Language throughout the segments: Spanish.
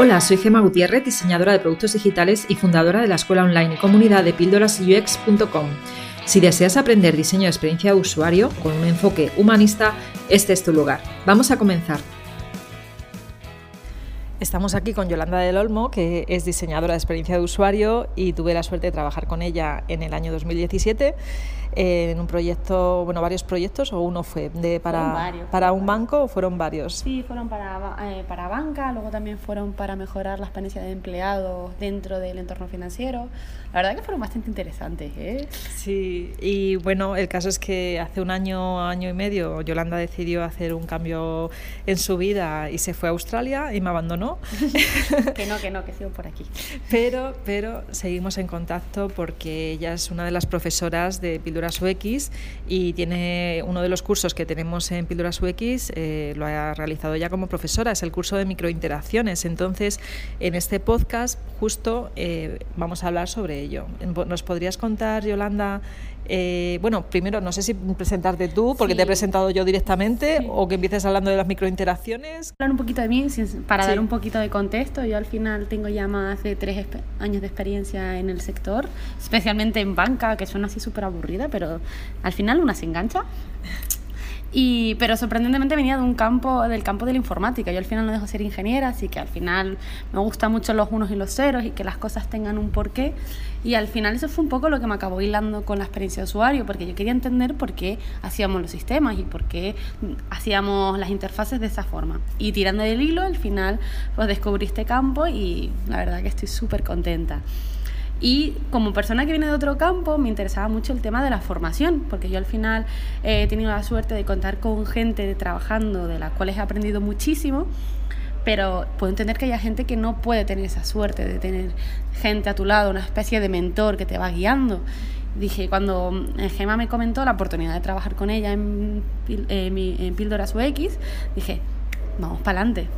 Hola, soy Gema Gutiérrez, diseñadora de productos digitales y fundadora de la escuela online y comunidad de píldorasux.com. Si deseas aprender diseño de experiencia de usuario con un enfoque humanista, este es tu lugar. Vamos a comenzar. Estamos aquí con Yolanda del Olmo, que es diseñadora de experiencia de usuario y tuve la suerte de trabajar con ella en el año 2017 en un proyecto, bueno, varios proyectos o uno fue de para, para un banco o fueron varios? Sí, fueron para, eh, para banca, luego también fueron para mejorar la experiencia de empleados dentro del entorno financiero. La verdad que fueron bastante interesantes. ¿eh? Sí, y bueno, el caso es que hace un año, año y medio, Yolanda decidió hacer un cambio en su vida y se fue a Australia y me abandonó. que no, que no, que sigo por aquí. Pero, pero seguimos en contacto porque ella es una de las profesoras de Píldoras UX y tiene uno de los cursos que tenemos en Píldoras UX, eh, lo ha realizado ya como profesora, es el curso de microinteracciones. Entonces, en este podcast justo eh, vamos a hablar sobre ello. ¿Nos podrías contar, Yolanda? Eh, bueno, primero, no sé si presentarte tú, porque te he presentado yo directamente, o que empieces hablando de las microinteracciones. Hablar un poquito de mí, para dar un poquito de contexto. Yo al final tengo ya más de tres años de experiencia en el sector, especialmente en banca, que suena así súper aburrida, pero al final una se engancha. Y, pero sorprendentemente venía de un campo, del campo de la informática. Yo al final no dejo de ser ingeniera, así que al final me gustan mucho los unos y los ceros y que las cosas tengan un porqué. Y al final eso fue un poco lo que me acabó hilando con la experiencia de usuario, porque yo quería entender por qué hacíamos los sistemas y por qué hacíamos las interfaces de esa forma. Y tirando del hilo, al final pues descubrí este campo y la verdad que estoy súper contenta. Y como persona que viene de otro campo, me interesaba mucho el tema de la formación, porque yo al final he tenido la suerte de contar con gente trabajando de las cuales he aprendido muchísimo, pero puedo entender que haya gente que no puede tener esa suerte de tener gente a tu lado, una especie de mentor que te va guiando. Dije, cuando eh, Gema me comentó la oportunidad de trabajar con ella en, en Píldoras UX, dije, vamos para adelante.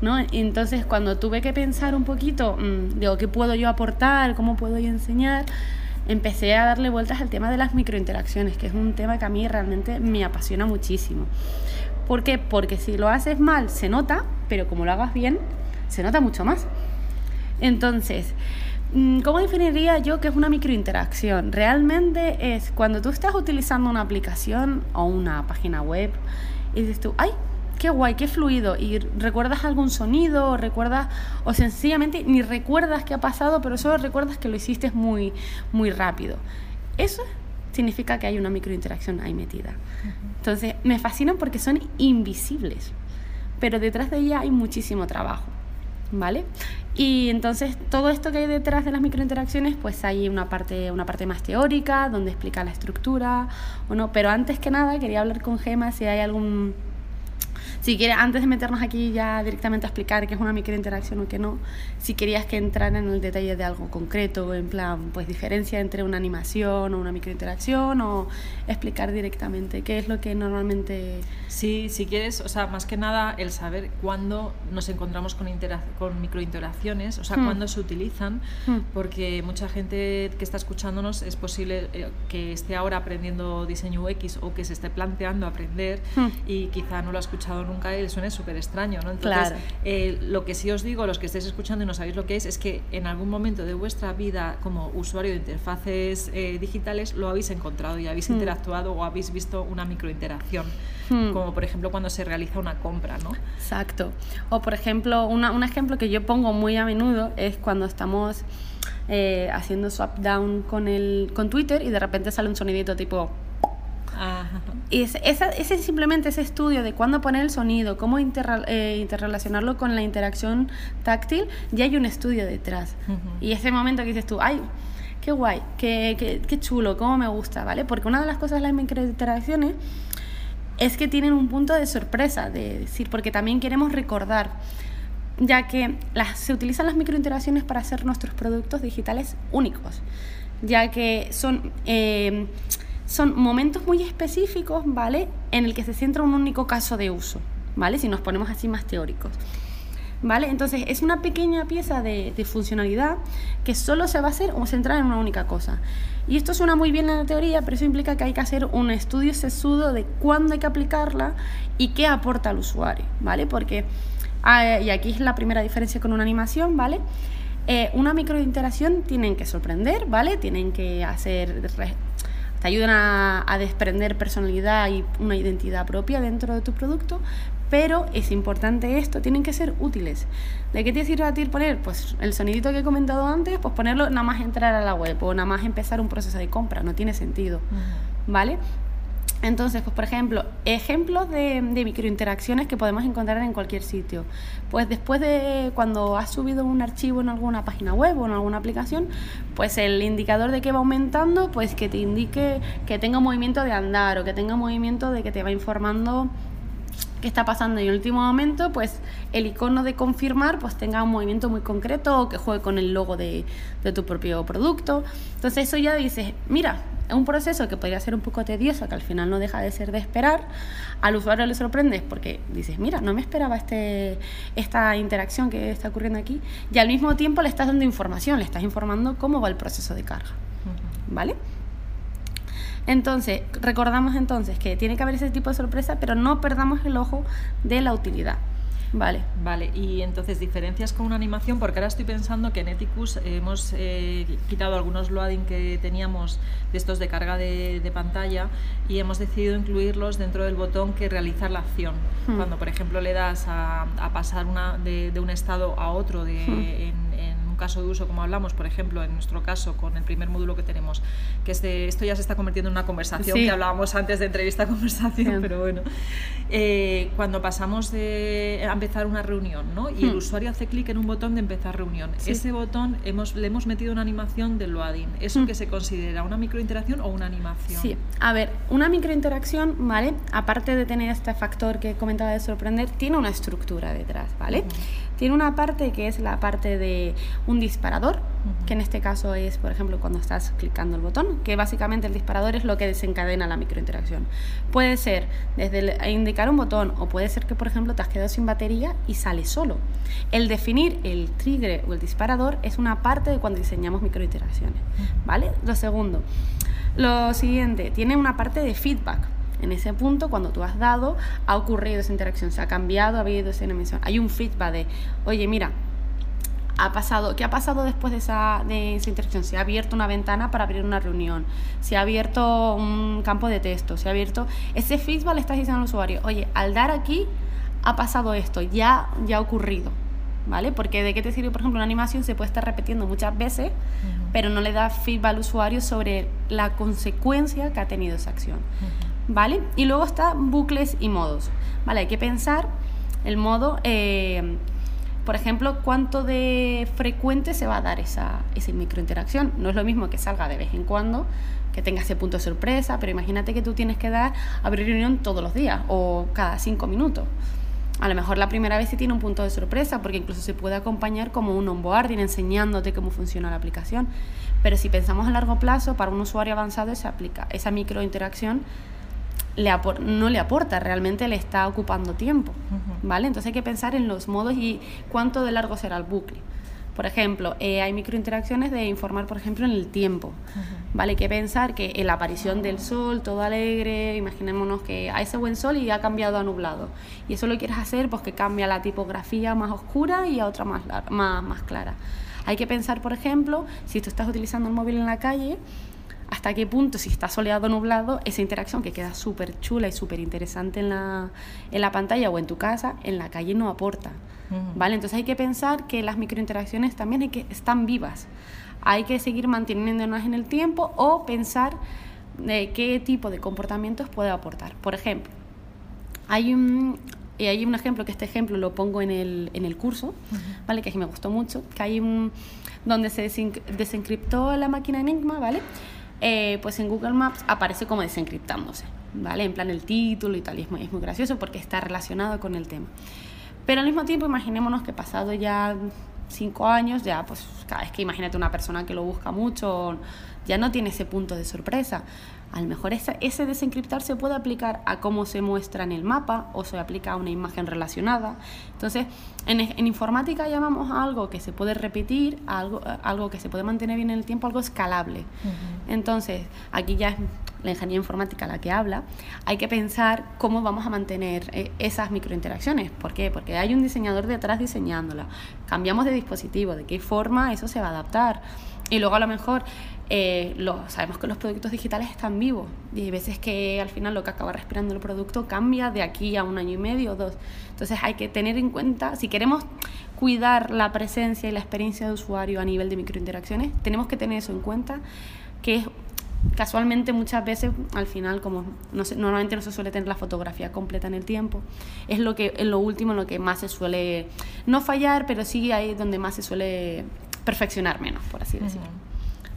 ¿No? Entonces, cuando tuve que pensar un poquito, mm, digo, ¿qué puedo yo aportar? ¿Cómo puedo yo enseñar? Empecé a darle vueltas al tema de las microinteracciones, que es un tema que a mí realmente me apasiona muchísimo. ¿Por qué? Porque si lo haces mal se nota, pero como lo hagas bien, se nota mucho más. Entonces, mm, ¿cómo definiría yo que es una microinteracción? Realmente es cuando tú estás utilizando una aplicación o una página web y dices tú, ay, qué guay, qué fluido. Y recuerdas algún sonido, o recuerdas, o sencillamente ni recuerdas qué ha pasado, pero solo recuerdas que lo hiciste muy, muy rápido. Eso significa que hay una microinteracción ahí metida. Entonces, me fascinan porque son invisibles, pero detrás de ella hay muchísimo trabajo. ¿Vale? Y entonces todo esto que hay detrás de las microinteracciones, pues hay una parte, una parte más teórica, donde explica la estructura, o no, pero antes que nada quería hablar con Gema si hay algún si quieres, antes de meternos aquí ya directamente a explicar qué es una microinteracción o qué no, si querías que entrara en el detalle de algo concreto, en plan, pues diferencia entre una animación o una microinteracción o explicar directamente qué es lo que normalmente... Sí, si quieres, o sea, más que nada el saber cuándo nos encontramos con, con microinteracciones, o sea, hmm. cuándo se utilizan, hmm. porque mucha gente que está escuchándonos es posible eh, que esté ahora aprendiendo diseño UX o que se esté planteando aprender hmm. y quizá no lo ha escuchado nunca nunca suene súper extraño, ¿no? Entonces, eh, lo que sí os digo, los que estéis escuchando y no sabéis lo que es, es que en algún momento de vuestra vida como usuario de interfaces eh, digitales lo habéis encontrado y habéis hmm. interactuado o habéis visto una microinteracción, hmm. como por ejemplo cuando se realiza una compra, ¿no? Exacto. O por ejemplo, un ejemplo que yo pongo muy a menudo es cuando estamos... Eh, haciendo swap down con, el, con Twitter y de repente sale un sonidito tipo y ese, ese, simplemente ese estudio de cuándo poner el sonido, cómo eh, interrelacionarlo con la interacción táctil, ya hay un estudio detrás. Y ese momento que dices tú, ay, qué guay, qué, qué, qué, chulo, cómo me gusta, ¿vale? Porque una de las cosas de las microinteracciones es que tienen un punto de sorpresa, de decir, porque también queremos recordar, ya que las, se utilizan las microinteracciones para hacer nuestros productos digitales únicos, ya que son... Eh, son momentos muy específicos, ¿vale? En el que se centra un único caso de uso, ¿vale? Si nos ponemos así más teóricos. ¿Vale? Entonces es una pequeña pieza de, funcionalidad que solo se va a hacer o centrar en una única cosa. Y esto suena muy bien en la teoría, pero eso implica que hay que hacer un estudio sesudo de cuándo hay que aplicarla y qué aporta al usuario, ¿vale? Porque Ah, y aquí es la primera diferencia con una animación, ¿vale? Eh, una microinteracción tienen que sorprender, ¿vale? Tienen que hacer... te ayudan a, a desprender personalidad y una identidad propia dentro de tu producto, pero es importante esto, tienen que ser útiles. ¿De qué te sirve a ti poner? Pues el sonidito que he comentado antes, pues ponerlo nada más entrar a la web o nada más empezar un proceso de compra, no tiene sentido, ¿vale? Entonces, pues por ejemplo, ejemplos de, microinteracciones que podemos encontrar en cualquier sitio. Pues después de cuando has subido un archivo en alguna página web o en alguna aplicación, pues el indicador de que va aumentando, pues que te indique que tenga movimiento de andar o que tenga movimiento de que te va informando qué está pasando en el último momento, pues el icono de confirmar pues tenga un movimiento muy concreto o que juegue con el logo de, de tu propio producto. Entonces eso ya dices, mira, un proceso que podría ser un poco tedioso, que al final no deja de ser de esperar. Al usuario le sorprende porque dices, mira, no me esperaba este, esta interacción que está ocurriendo aquí. Y al mismo tiempo le estás dando información, le estás informando cómo va el proceso de carga. ¿Vale? Entonces, recordamos entonces que tiene que haber ese tipo de sorpresa, pero no perdamos el ojo de la utilidad. Vale. Vale, y entonces diferencias con una animación, porque ahora estoy pensando que en Ethicus hemos eh, quitado algunos loading que teníamos de estos de carga de, pantalla y hemos decidido incluirlos dentro del botón que realizar la acción. Hmm. Cuando, por ejemplo, le das a, pasar una, de, un estado a otro de, hmm caso de uso, como hablamos, por ejemplo, en nuestro caso, con el primer módulo que tenemos, que es de, esto ya se está convirtiendo en una conversación, que hablábamos antes de entrevista-conversación, pero bueno, eh, cuando pasamos de, a empezar una reunión, ¿no? Y el hmm. usuario hace clic en un botón de empezar reunión. Ese botón hemos, le hemos metido una animación del loading. ¿Eso hmm. que se considera una microinteracción o una animación? Sí, a ver, una microinteracción, ¿vale? Aparte de tener este factor que comentaba de sorprender, tiene una estructura detrás, ¿vale? Tiene una parte que es la parte de un disparador, que en este caso es, por ejemplo, cuando estás clicando el botón, que básicamente el disparador es lo que desencadena la microinteracción. Puede ser desde indicar un botón o puede ser que, por ejemplo, te has quedado sin batería y sale solo. El definir el trigger o el disparador es una parte de cuando diseñamos microinteracciones, ¿vale? Lo segundo. Lo siguiente, tiene una parte de feedback. En ese punto, cuando tú has dado, ha ocurrido esa interacción, se ha cambiado, ha habido esa emisión. Hay un feedback de, oye, mira, ha pasado, ¿qué ha pasado después de esa, de esa interacción? Se ha abierto una ventana para abrir una reunión, se ha abierto un campo de texto, se ha abierto... Ese feedback le estás diciendo al usuario, oye, al dar aquí ha pasado esto, ya, ya ha ocurrido. ¿Vale? Porque de qué te sirve, por ejemplo, una animación se puede estar repitiendo muchas veces, pero no le da feedback al usuario sobre la consecuencia que ha tenido esa acción. ¿Vale? Y luego está bucles y modos, ¿vale? Hay que pensar el modo, eh, por ejemplo, cuánto de frecuente se va a dar esa, esa microinteracción. No es lo mismo que salga de vez en cuando, que tenga ese punto de sorpresa, pero imagínate que tú tienes que dar, abrir reunión todos los días o cada cinco minutos. A lo mejor la primera vez sí tiene un punto de sorpresa, porque incluso se puede acompañar como un onboarding enseñándote cómo funciona la aplicación. Pero si pensamos a largo plazo, para un usuario avanzado esa, aplica, esa microinteracción no le aporta, realmente le está ocupando tiempo, ¿vale? Entonces hay que pensar en los modos y cuánto de largo será el bucle. Por ejemplo, eh, hay microinteracciones de informar, por ejemplo, en el tiempo. ¿Vale? Hay que pensar que en la aparición del sol, todo alegre, imaginémonos que hay ese buen sol y ha cambiado a nublado. Y eso lo quieres hacer pues que cambia la tipografía más oscura y a otra más, más, más clara. Hay que pensar, por ejemplo, si tú estás utilizando el móvil en la calle, hasta qué punto, si está soleado o nublado, esa interacción que queda súper chula y súper interesante en la, en la pantalla o en tu casa, en la calle no aporta. ¿vale? Entonces hay que pensar que las microinteracciones también hay que, están vivas. Hay que seguir manteniéndolas en el tiempo o pensar de qué tipo de comportamientos puede aportar. Por ejemplo, hay un, y hay un ejemplo, que este ejemplo lo pongo en el, en el curso, ¿vale? Que me gustó mucho, que hay un donde se desencriptó la máquina Enigma, ¿vale? Eh, pues en Google Maps aparece como desencriptándose, ¿vale? En plan el título y tal, y es muy, es muy gracioso porque está relacionado con el tema. Pero al mismo tiempo, imaginémonos que pasado ya cinco años, ya pues cada vez que imagínate una persona que lo busca mucho, ya no tiene ese punto de sorpresa. A lo mejor ese, ese desencriptar se puede aplicar a cómo se muestra en el mapa o se aplica a una imagen relacionada. Entonces, en, en informática llamamos a algo que se puede repetir, a algo, algo que se puede mantener bien en el tiempo, algo escalable. Entonces, aquí ya es la ingeniería informática la que habla, hay que pensar cómo vamos a mantener eh, esas microinteracciones. ¿Por qué? Porque hay un diseñador detrás diseñándola. Cambiamos de dispositivo, de qué forma eso se va a adaptar. Y luego a lo mejor eh, lo, sabemos que los productos digitales están vivos y hay veces que al final lo que acaba respirando el producto cambia de aquí a un año y medio o dos. Entonces hay que tener en cuenta, si queremos cuidar la presencia y la experiencia de usuario a nivel de microinteracciones, tenemos que tener eso en cuenta, que es casualmente muchas veces al final como no normalmente no se suele tener la fotografía completa en el tiempo es lo que en lo último en lo que más se suele no fallar pero sí ahí donde más se suele perfeccionar menos por así decirlo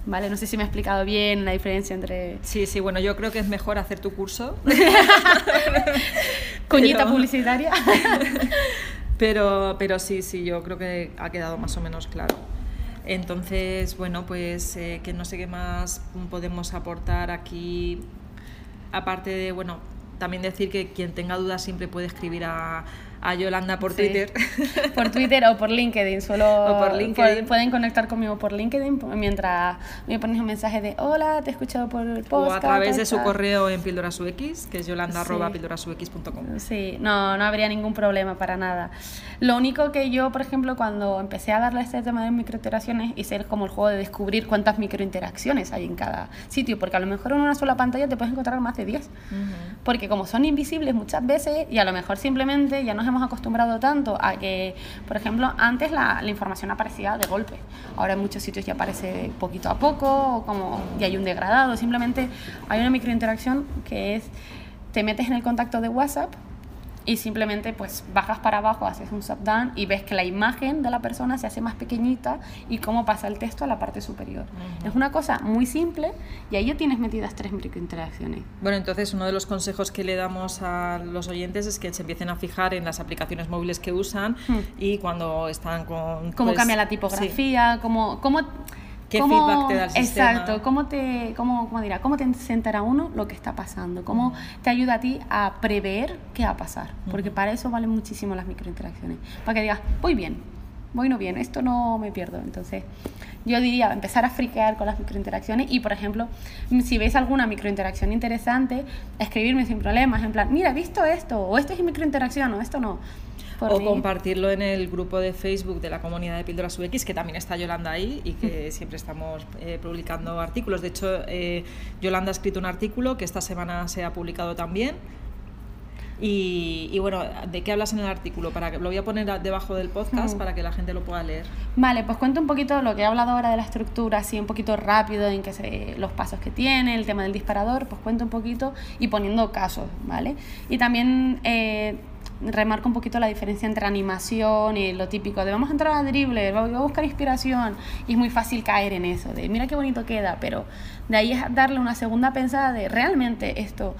¿vale? No sé si me he explicado bien la diferencia entre... Sí, sí, bueno, yo creo que es mejor hacer tu curso. Coñita publicitaria. pero, pero sí, sí, yo creo que ha quedado más o menos claro. Entonces, bueno, pues eh, que no sé qué más podemos aportar aquí, aparte de, bueno, también decir que quien tenga dudas siempre puede escribir a, a Yolanda por Twitter. Por Twitter o por LinkedIn, solo por LinkedIn. pueden conectar conmigo por LinkedIn mientras me pones un mensaje de hola, te he escuchado por el podcast. O a través de su correo en pildorasux, que es yolanda.pildorasux.com. Sí, no, no habría ningún problema para nada. Lo único que yo, por ejemplo, cuando empecé a darle este tema de microinteracciones, hice como el juego de descubrir cuántas microinteracciones hay en cada sitio, porque a lo mejor en una sola pantalla te puedes encontrar más de 10. Porque como son invisibles muchas veces y a lo mejor simplemente ya nos hemos acostumbrado tanto a que, por ejemplo, antes la, información aparecía de golpe. Ahora en muchos sitios ya aparece poquito a poco, o como ya hay un degradado. Simplemente hay una microinteracción que es, te metes en el contacto de WhatsApp y simplemente pues bajas para abajo, haces un down y ves que la imagen de la persona se hace más pequeñita y cómo pasa el texto a la parte superior. Es una cosa muy simple y ahí ya tienes metidas tres microinteracciones. Bueno, entonces uno de los consejos que le damos a los oyentes es que se empiecen a fijar en las aplicaciones móviles que usan hmm. y cuando están con... Cómo pues, cambia la tipografía, cómo, cómo ¿Qué feedback te da el sistema? Exacto, ¿cómo te, cómo, cómo dirá, cómo te a uno lo que está pasando? ¿Cómo te ayuda a ti a prever qué va a pasar? Porque para eso valen muchísimo las microinteracciones. Para que digas, voy bien, voy no bien, esto no me pierdo. Entonces, yo diría empezar a friquear con las microinteracciones y, por ejemplo, si veis alguna microinteracción interesante, escribirme sin problemas, en plan, mira, he visto esto, o esto es microinteracción, o esto no o compartirlo en el grupo de Facebook de la comunidad de Píldoras UX, que también está Yolanda ahí y que siempre estamos eh, publicando artículos. De hecho, eh, Yolanda ha escrito un artículo que esta semana se ha publicado también. Y, bueno, ¿de qué hablas en el artículo? Para que, lo voy a poner debajo del podcast para que la gente lo pueda leer. Vale, pues cuento un poquito lo que he hablado ahora de la estructura, así un poquito rápido en que se, los pasos que tiene, el tema del disparador, pues cuento un poquito y poniendo casos, ¿vale? Y también eh, remarco un poquito la diferencia entre animación y lo típico de vamos a entrar a dribble, voy a buscar inspiración y es muy fácil caer en eso, de mira qué bonito queda, pero de ahí es darle una segunda pensada de realmente esto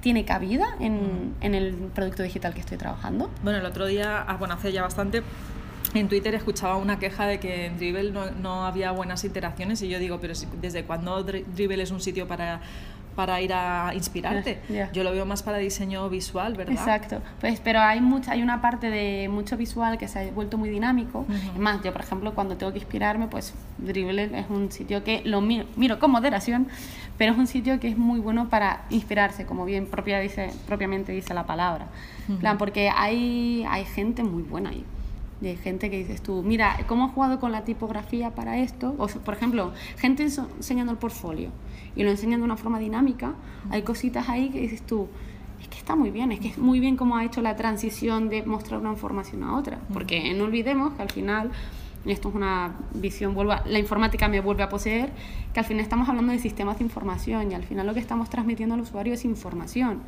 tiene cabida en, en el producto digital que estoy trabajando. Bueno, el otro día, ah, bueno, hace ya bastante, en Twitter escuchaba una queja de que en Dribble no, no, había buenas interacciones y yo digo, pero ¿desde cuándo Dribble es un sitio para para ir a inspirarte. Yo lo veo más para diseño visual, ¿verdad? Exacto. Pues, pero hay mucha, hay una parte de mucho visual que se ha vuelto muy dinámico. Es más, yo por ejemplo cuando tengo que inspirarme, pues Dribble es un sitio que lo miro, miro con moderación, pero es un sitio que es muy bueno para inspirarse, como bien propia dice, propiamente dice la palabra. plan, porque hay, hay gente muy buena ahí de gente que dices tú, mira, ¿cómo has jugado con la tipografía para esto? O, por ejemplo, gente enseñando el portfolio y lo enseñan de una forma dinámica, hay cositas ahí que dices tú, es que está muy bien, es que es muy bien cómo ha hecho la transición de mostrar una información a otra, porque no olvidemos que al final y esto es una visión, vuelva, la informática me vuelve a poseer, que al final estamos hablando de sistemas de información y al final lo que estamos transmitiendo al usuario es información.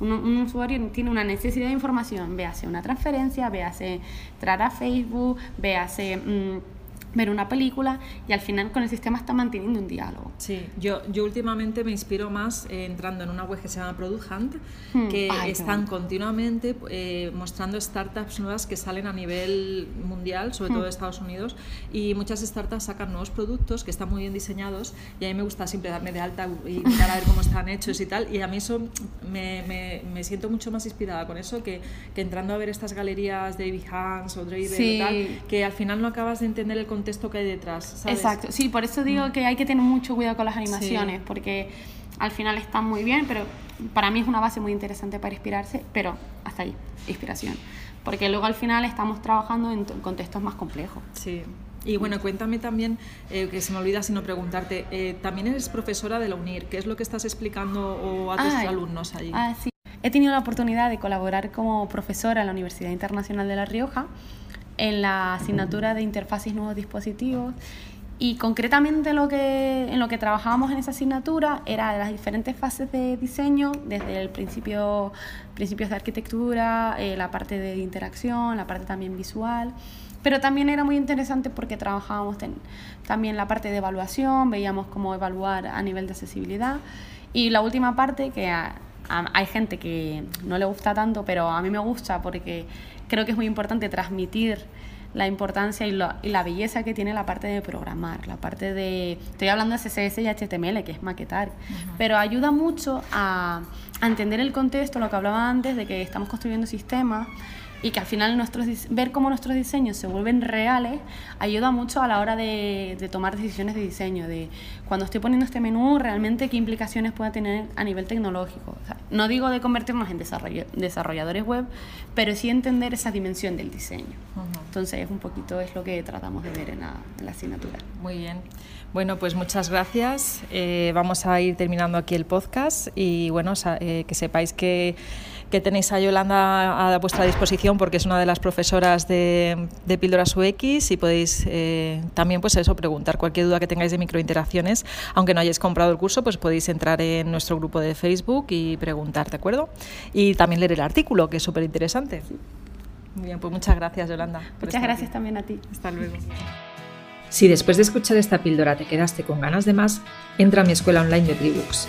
un, usuario tiene una necesidad de información, véase una transferencia, véase entrar a Facebook, véase... Mm, ver una película y al final con el sistema está manteniendo un diálogo. Sí, yo, yo últimamente me inspiro más eh, entrando en una web que se llama Product Hunt, hmm. que están continuamente eh, mostrando startups nuevas que salen a nivel mundial, sobre todo de hmm. Estados Unidos, y muchas startups sacan nuevos productos que están muy bien diseñados y a mí me gusta siempre darme de alta y mirar a ver cómo están hechos y tal, y a mí eso me, me, me siento mucho más inspirada con eso que, que, entrando a ver estas galerías de Behance o Driven y tal, que al final no acabas de entender el contexto que hay detrás. Exacto, sí, por eso digo mm. que hay que tener mucho cuidado con las animaciones, porque al final están muy bien, pero para mí es una base muy interesante para inspirarse, pero hasta ahí, inspiración. Porque luego al final estamos trabajando en contextos más complejos. Sí. Y bueno, cuéntame también, eh, que se me olvida sino preguntarte, eh, también eres profesora de la UNIR, ¿qué es lo que estás explicando a tus alumnos allí? Ah, sí. He tenido la oportunidad de colaborar como profesora en la Universidad Internacional de La Rioja en la asignatura de interfaces nuevos dispositivos y concretamente lo que, en lo que trabajábamos en esa asignatura era las diferentes fases de diseño, desde el principio, principios de arquitectura, eh, la parte de interacción, la parte también visual. Pero también era muy interesante porque trabajábamos también la parte de evaluación, veíamos cómo evaluar a nivel de accesibilidad. Y la última parte, que hay gente que no le gusta tanto, pero a mí me gusta porque creo que es muy importante transmitir la importancia y la, y la, belleza que tiene la parte de programar, la parte de, estoy hablando de CSS y HTML, que es maquetar, pero ayuda mucho a, a, entender el contexto, lo que hablaba antes, de que estamos construyendo sistemas y que al final nuestros, ver cómo nuestros diseños se vuelven reales ayuda mucho a la hora de, de tomar decisiones de diseño, de cuando estoy poniendo este menú, realmente qué implicaciones puede tener a nivel tecnológico. No digo de convertirnos en desarrolladores web, pero sí entender esa dimensión del diseño. Entonces, es un poquito es lo que tratamos de ver en la, asignatura. Muy bien. Bueno, pues muchas gracias. Eh, vamos a ir terminando aquí el podcast y bueno, eh, que sepáis que que tenéis a Yolanda a vuestra disposición porque es una de las profesoras de, de Píldoras UX y podéis eh, también pues eso preguntar cualquier duda que tengáis de microinteracciones, aunque no hayáis comprado el curso, pues podéis entrar en nuestro grupo de Facebook y preguntar, ¿de acuerdo? Y también leer el artículo, que es súper interesante. Muy bien, pues muchas gracias Yolanda. Muchas gracias también a ti. Hasta luego. Si después de escuchar esta píldora te quedaste con ganas de más, entra a mi escuela online de Tribooks